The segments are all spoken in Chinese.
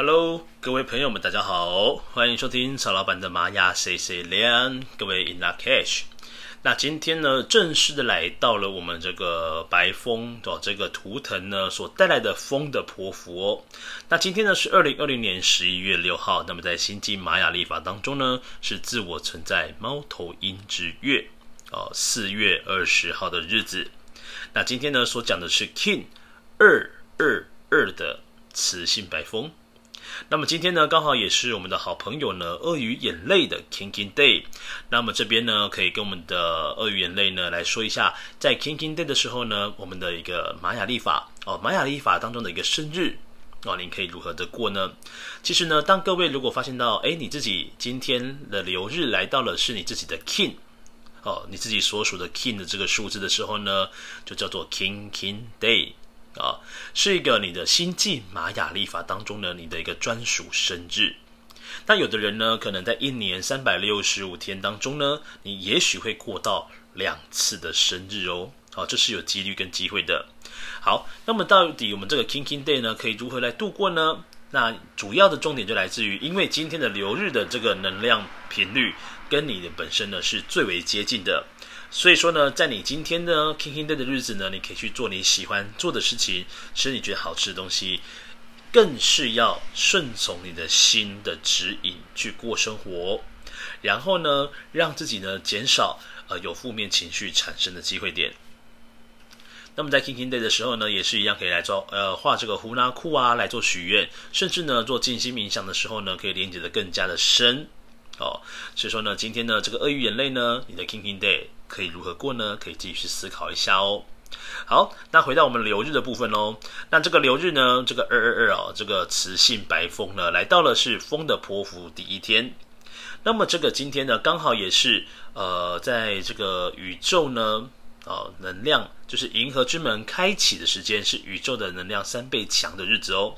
Hello，各位朋友们，大家好，欢迎收听曹老板的玛雅 C C 连，各位 In Lak'ech。那今天呢，正式的来到了我们这个白风的这个图腾呢所带来的风的波符哦。那今天呢是二零二零年十一月六号，那么在新晋玛雅历法当中呢是自我存在猫头鹰之月哦，四月二十号的日子。那今天呢所讲的是 King 二二二的雌性白风。那么今天呢，刚好也是我们的好朋友呢，鳄鱼眼泪的 King King Day。那么这边呢，可以跟我们的鳄鱼眼泪呢来说一下，在 King King Day 的时候呢，我们的一个玛雅历法哦，玛雅历法当中的一个生日哦，您可以如何的过呢？其实呢，当各位如果发现到，哎，你自己今天的流日来到了是你自己的 King 哦，你自己所属的 King 的这个数字的时候呢，就叫做 King King Day。啊，是一个你的星际玛雅历法当中呢，你的一个专属生日。那有的人呢，可能在一年三百六十五天当中呢，你也许会过到两次的生日哦。好，这是有几率跟机会的。好，那么到底我们这个 King King Day 呢，可以如何来度过呢？那主要的重点就来自于，因为今天的流日的这个能量频率跟你的本身呢是最为接近的。所以说呢，在你今天呢，King King Day 的日子呢，你可以去做你喜欢做的事情，吃你觉得好吃的东西，更是要顺从你的心的指引去过生活，然后呢，让自己呢减少呃有负面情绪产生的机会点。那么在 Kin Kin Day 的时候呢，也是一样可以来做呃画这个胡纳库啊，来做许愿，甚至呢做静心冥想的时候呢，可以连接的更加的深。哦，所以说呢，今天呢，这个鳄鱼眼泪呢，你的 Kin Kin Day 可以如何过呢？可以继续思考一下哦。好，那回到我们流日的部分哦。那这个流日呢，这个二二二哦，这个雌性白风呢，来到了是风的波符第一天。那么这个今天呢，刚好也是呃，在这个宇宙呢，哦，能量就是银河之门开启的时间，是宇宙的能量三倍强的日子哦。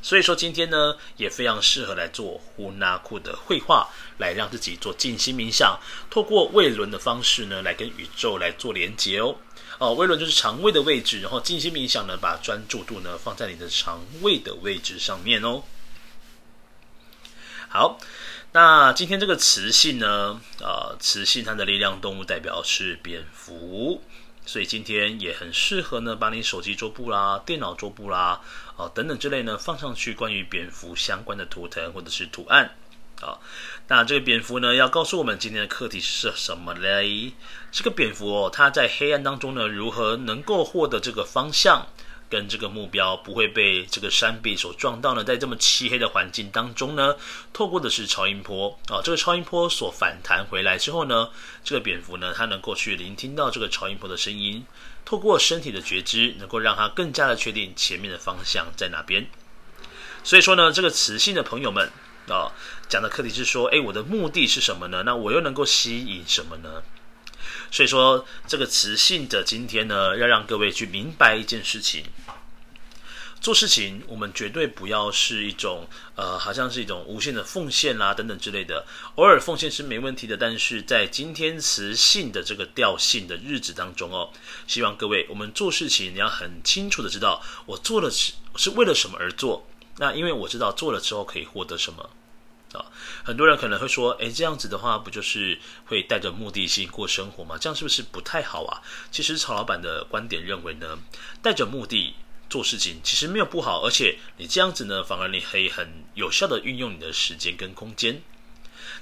所以说今天呢，也非常适合来做呼纳库的绘画，来让自己做静心冥想，透过胃轮的方式呢，来跟宇宙来做连接哦。哦，胃轮就是肠胃的位置，然后静心冥想呢，把专注度呢放在你的肠胃的位置上面哦。好，那今天这个磁性呢，呃，磁性它的力量动物代表是蝙蝠。所以今天也很适合呢，把你手机桌布啦、电脑桌布啦、哦等等之类呢放上去，关于蝙蝠相关的图腾或者是图案好、那这个蝙蝠呢，要告诉我们今天的课题是什么嘞？这个蝙蝠哦，它在黑暗当中呢，如何能够获得这个方向？跟这个目标不会被这个山壁所撞到呢，在这么漆黑的环境当中呢，透过的是超音波啊，这个超音波所反弹回来之后呢，这个蝙蝠呢，它能够去聆听到这个超音波的声音，透过身体的觉知，能够让它更加的确定前面的方向在哪边。所以说呢，这个磁性的朋友们啊，讲的课题是说，诶，我的目的是什么呢？那我又能够吸引什么呢？所以说，这个磁性的今天呢，要让各位去明白一件事情：做事情，我们绝对不要是一种呃，好像是一种无限的奉献啦、等等之类的。偶尔奉献是没问题的，但是在今天磁性的这个调性的日子当中哦，希望各位我们做事情，你要很清楚的知道，我做的是是为了什么而做。那因为我知道做了之后可以获得什么。啊，很多人可能会说，哎，这样子的话，不就是会带着目的性过生活吗？这样是不是不太好啊？其实曹老板的观点认为呢，带着目的做事情其实没有不好，而且你这样子呢，反而你可以很有效的运用你的时间跟空间。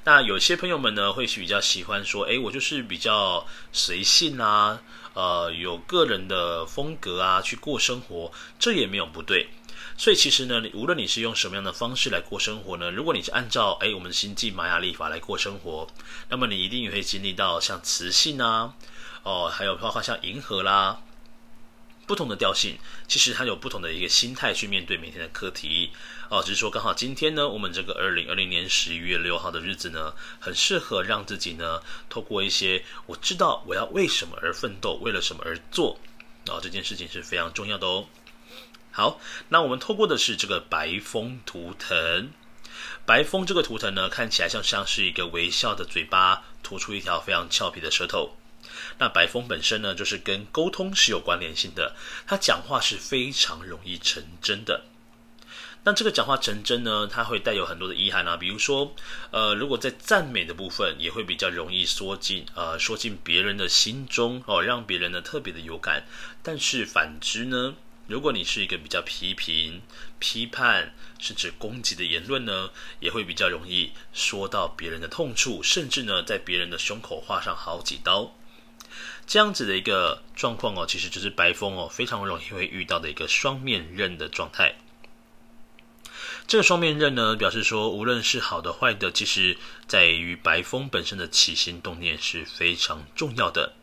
那有些朋友们呢，会比较喜欢说，哎，我就是比较随性啊，呃，有个人的风格啊，去过生活，这也没有不对。所以其实呢，你无论你是用什么样的方式来过生活呢，如果你是按照哎我们的星际玛雅历法来过生活，那么你一定也会经历到像磁性啊，哦，还有包括像银河啦，不同的调性，其实它有不同的一个心态去面对每天的课题哦。只是说刚好今天呢，我们这个二零二零年十一月六号的日子呢，很适合让自己呢，透过一些我知道我要为什么而奋斗，为了什么而做，哦，这件事情是非常重要的哦。好，那我们透过的是这个白风图腾。白风这个图腾呢，看起来像像是一个微笑的嘴巴，吐出一条非常俏皮的舌头。那白风本身呢，就是跟沟通是有关联性的，他讲话是非常容易成真的。那这个讲话成真呢，它会带有很多的遗憾啊，比如说，呃，如果在赞美的部分，也会比较容易说进呃说进别人的心中哦，让别人呢特别的有感。但是反之呢，如果你是一个比较批评、批判甚至攻击的言论呢，也会比较容易说到别人的痛处，甚至呢在别人的胸口划上好几刀。这样子的一个状况哦，其实就是白风哦非常容易会遇到的一个双面刃的状态。这个双面刃呢，表示说无论是好的坏的，其实在于白风本身的起心动念是非常重要的。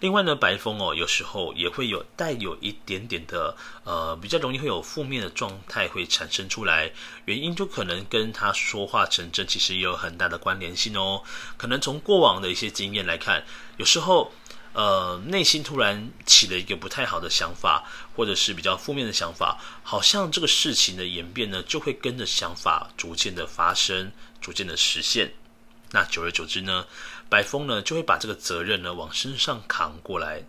另外呢，白风哦，有时候也会有带有一点点的呃，比较容易会有负面的状态会产生出来，原因就可能跟他说话成真，其实也有很大的关联性哦。可能从过往的一些经验来看，有时候呃，内心突然起了一个不太好的想法，或者是比较负面的想法，好像这个事情的演变呢，就会跟着想法逐渐的发生，逐渐的实现。那久而久之呢，白风呢就会把这个责任呢往身上扛过来。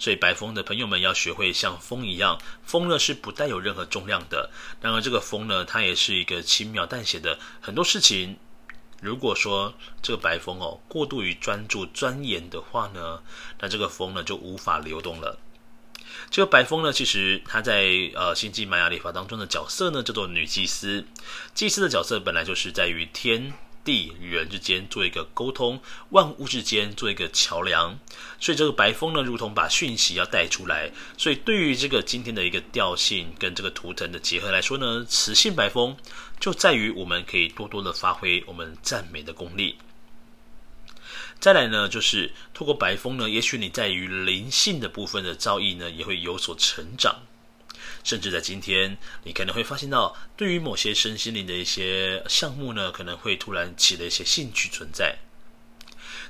所以白风的朋友们要学会像风一样，风呢是不带有任何重量的。然而这个风呢，它也是一个轻描淡写的很多事情。如果说这个白风哦过度于专注钻研的话呢，那这个风呢就无法流动了。这个白风呢，其实它在呃星际玛雅历法当中的角色呢叫做女祭司。祭司的角色本来就是在于天地与人之间做一个沟通，万物之间做一个桥梁，所以这个白风呢，如同把讯息要带出来。所以对于这个今天的一个调性跟这个图腾的结合来说呢，磁性白风就在于我们可以多多的发挥我们赞美的功力。再来呢，就是透过白风呢，也许你在于灵性的部分的造诣呢，也会有所成长。甚至在今天，你可能会发现到，对于某些身心灵的一些项目呢，可能会突然起了一些兴趣存在。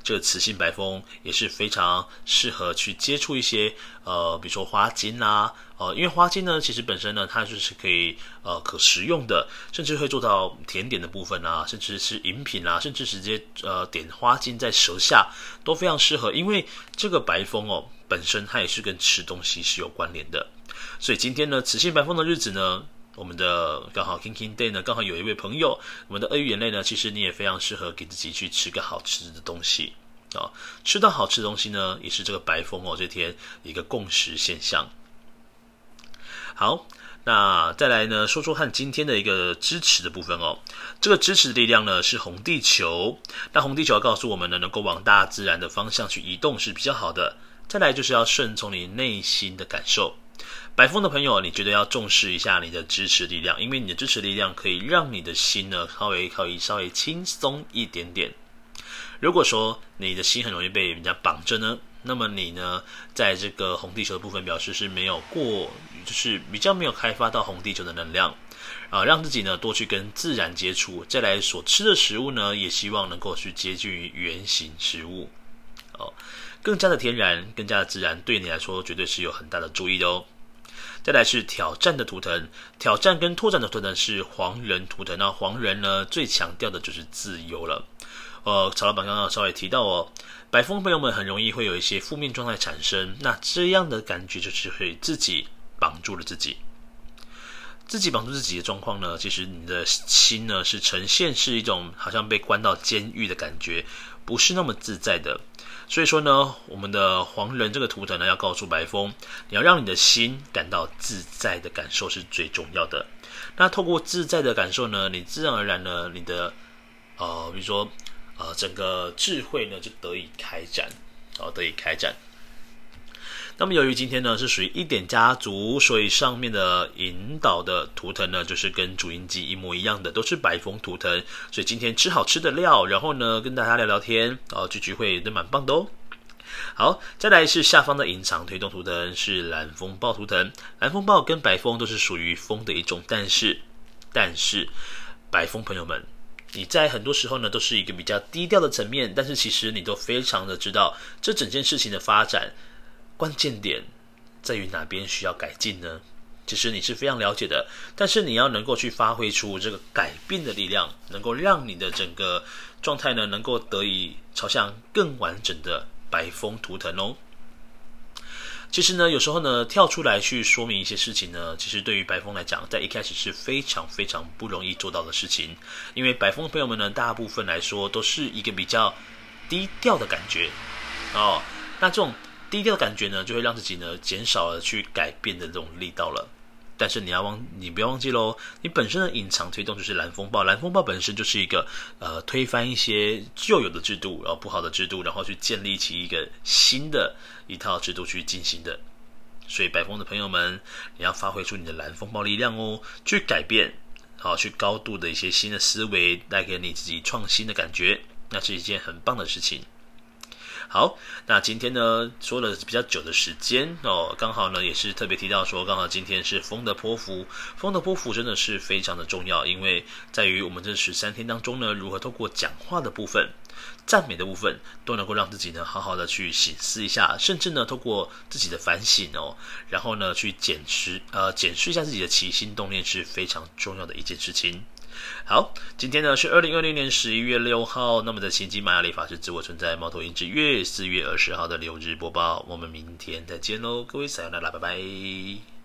这个雌性白风也是非常适合去接触一些呃，比如说花精啦、呃，因为花精呢，其实本身呢，它就是可以呃可食用的，甚至会做到甜点的部分啊，甚至是饮品啊，甚至直接呃点花精在舌下都非常适合，因为这个白风哦，本身它也是跟吃东西是有关联的。所以今天呢，磁性白风的日子呢，我们的刚好 King King Day 呢，刚好有一位朋友，我们的鳄鱼眼泪呢，其实你也非常适合给自己去吃个好吃的东西啊、吃到好吃的东西呢，也是这个白风哦这天一个共识现象。好，那再来呢，说说看今天的一个支持的部分哦，这个支持的力量呢是红地球，那红地球要告诉我们呢，能够往大自然的方向去移动是比较好的。再来就是要顺从你内心的感受。白风的朋友，你觉得要重视一下你的支持力量，因为你的支持力量可以让你的心呢稍微可以稍微轻松一点点。如果说你的心很容易被人家绑着呢，那么你呢在这个红地球的部分表示是没有过，就是比较没有开发到红地球的能量啊，让自己呢多去跟自然接触。再来所吃的食物呢，也希望能够去接近于原型食物。哦，更加的天然，更加的自然，对你来说绝对是有很大的注意的哦。再来是挑战的图腾，挑战跟拓展的图腾是黄人图腾。那黄人呢，最强调的就是自由了。呃，曹老板刚刚稍微提到哦，白风朋友们很容易会有一些负面状态产生，那这样的感觉就是会自己绑住了自己，自己绑住自己的状况呢，其实你的心呢是呈现是一种好像被关到监狱的感觉，不是那么自在的。所以说呢，我们的黄人这个图腾呢，要告诉白风，你要让你的心感到自在的感受是最重要的。那透过自在的感受呢，你自然而然呢，你的呃，比如说呃，整个智慧呢就得以开展，哦，得以开展。那么由于今天呢是属于一点家族，所以上面的引导的图腾呢就是跟主印记一模一样的，都是白风图腾。所以今天吃好吃的料，然后呢跟大家聊聊天，哦，聚聚会都蛮棒的哦。好，再来是下方的隐藏推动图腾是蓝风暴图腾，蓝风暴跟白风都是属于风的一种，但是但是白风朋友们，你在很多时候呢都是一个比较低调的层面，但是其实你都非常的知道这整件事情的发展。关键点在于哪边需要改进呢？其实你是非常了解的，但是你要能够去发挥出这个改变的力量，能够让你的整个状态呢，能够得以朝向更完整的白风图腾哦。其实呢，有时候呢，跳出来去说明一些事情呢，其实对于白风来讲，在一开始是非常非常不容易做到的事情。因为白风朋友们呢，大部分来说都是一个比较低调的感觉哦。那这种低调的感觉呢，就会让自己呢减少了去改变的这种力道了。但是你要忘，你不要忘记喽，你本身的隐藏推动就是蓝风暴，蓝风暴本身就是一个呃推翻一些旧有的制度，然后不好的制度，然后去建立起一个新的一套制度去进行的。所以白风的朋友们，你要发挥出你的蓝风暴力量哦，去改变，好，去高度的一些新的思维，带给你自己创新的感觉，那是一件很棒的事情。好，那今天呢说了比较久的时间哦，刚好呢也是特别提到说，刚好今天是风的波幅，风的波幅真的是非常的重要，因为在于我们这十三天当中呢，如何透过讲话的部分、赞美的部分，都能够让自己呢好好的去醒思一下，甚至呢透过自己的反省哦，然后呢去检视呃检视一下自己的起心动念是非常重要的一件事情。好，今天呢是二零二零年十一月六号，那么在新吉玛雅里法是自我存在猫头鹰之月四月二十号的六日播报，我们明天再见喽，各位撒由那拉，拜拜。